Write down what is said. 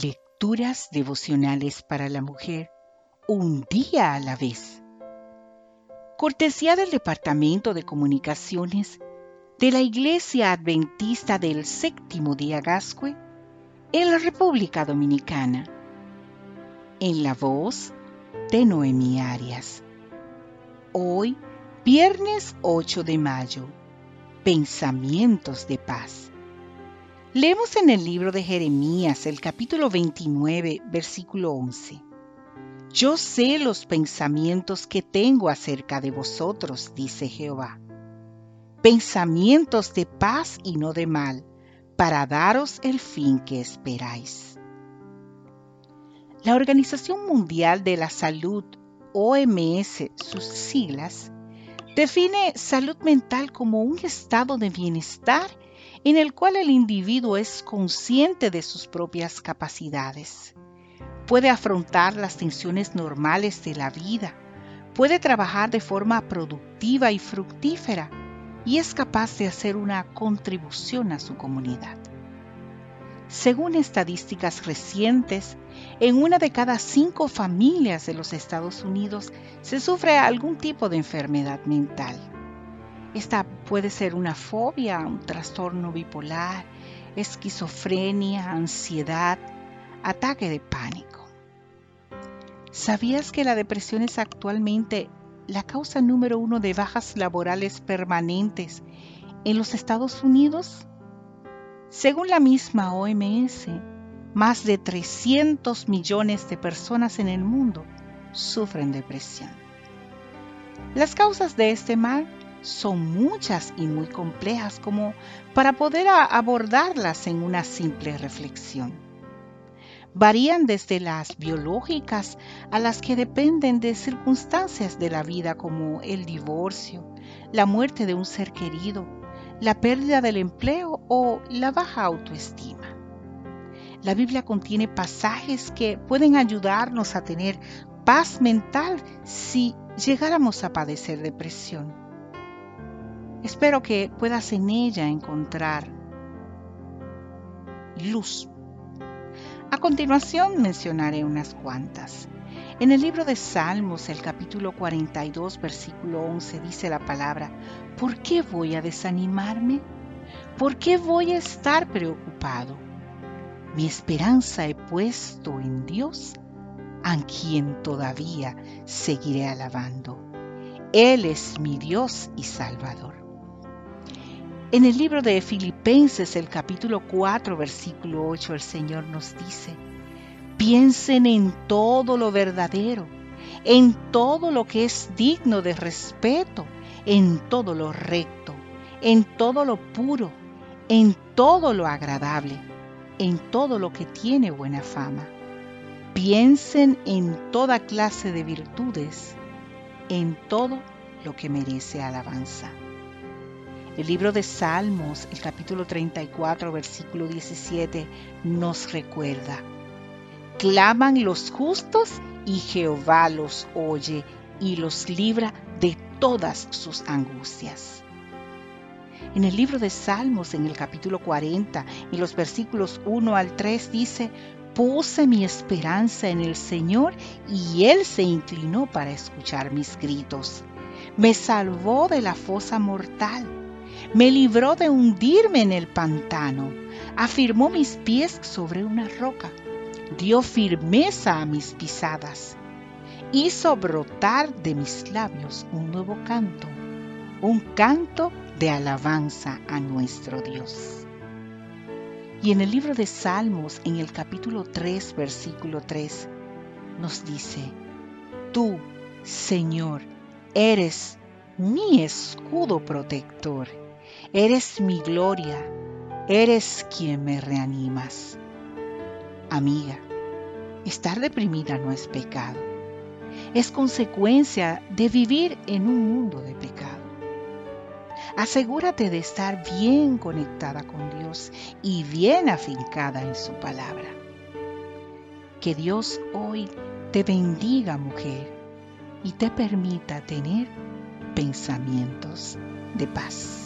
Lecturas devocionales para la mujer, un día a la vez. Cortesía del Departamento de Comunicaciones de la Iglesia Adventista del Séptimo Día Gascue en la República Dominicana. En la voz de Noemí Arias. Hoy, viernes 8 de mayo. Pensamientos de paz. Leemos en el libro de Jeremías el capítulo 29, versículo 11. Yo sé los pensamientos que tengo acerca de vosotros, dice Jehová. Pensamientos de paz y no de mal, para daros el fin que esperáis. La Organización Mundial de la Salud, OMS, sus siglas, define salud mental como un estado de bienestar en el cual el individuo es consciente de sus propias capacidades. Puede afrontar las tensiones normales de la vida, puede trabajar de forma productiva y fructífera y es capaz de hacer una contribución a su comunidad. Según estadísticas recientes, en una de cada cinco familias de los Estados Unidos se sufre algún tipo de enfermedad mental. Esta puede ser una fobia, un trastorno bipolar, esquizofrenia, ansiedad, ataque de pánico. ¿Sabías que la depresión es actualmente la causa número uno de bajas laborales permanentes en los Estados Unidos? Según la misma OMS, más de 300 millones de personas en el mundo sufren depresión. Las causas de este mal son muchas y muy complejas como para poder abordarlas en una simple reflexión. Varían desde las biológicas a las que dependen de circunstancias de la vida como el divorcio, la muerte de un ser querido, la pérdida del empleo o la baja autoestima. La Biblia contiene pasajes que pueden ayudarnos a tener paz mental si llegáramos a padecer depresión. Espero que puedas en ella encontrar luz. A continuación mencionaré unas cuantas. En el libro de Salmos, el capítulo 42, versículo 11, dice la palabra, ¿por qué voy a desanimarme? ¿Por qué voy a estar preocupado? Mi esperanza he puesto en Dios, a quien todavía seguiré alabando. Él es mi Dios y Salvador. En el libro de Filipenses, el capítulo 4, versículo 8, el Señor nos dice, piensen en todo lo verdadero, en todo lo que es digno de respeto, en todo lo recto, en todo lo puro, en todo lo agradable, en todo lo que tiene buena fama. Piensen en toda clase de virtudes, en todo lo que merece alabanza. El libro de Salmos, el capítulo 34, versículo 17, nos recuerda, claman los justos y Jehová los oye y los libra de todas sus angustias. En el libro de Salmos, en el capítulo 40, en los versículos 1 al 3, dice, puse mi esperanza en el Señor y Él se inclinó para escuchar mis gritos. Me salvó de la fosa mortal me libró de hundirme en el pantano, afirmó mis pies sobre una roca, dio firmeza a mis pisadas, hizo brotar de mis labios un nuevo canto, un canto de alabanza a nuestro Dios. Y en el libro de Salmos, en el capítulo 3, versículo 3, nos dice, Tú, Señor, eres mi escudo protector Eres mi gloria, eres quien me reanimas. Amiga, estar deprimida no es pecado, es consecuencia de vivir en un mundo de pecado. Asegúrate de estar bien conectada con Dios y bien afincada en su palabra. Que Dios hoy te bendiga, mujer, y te permita tener pensamientos de paz.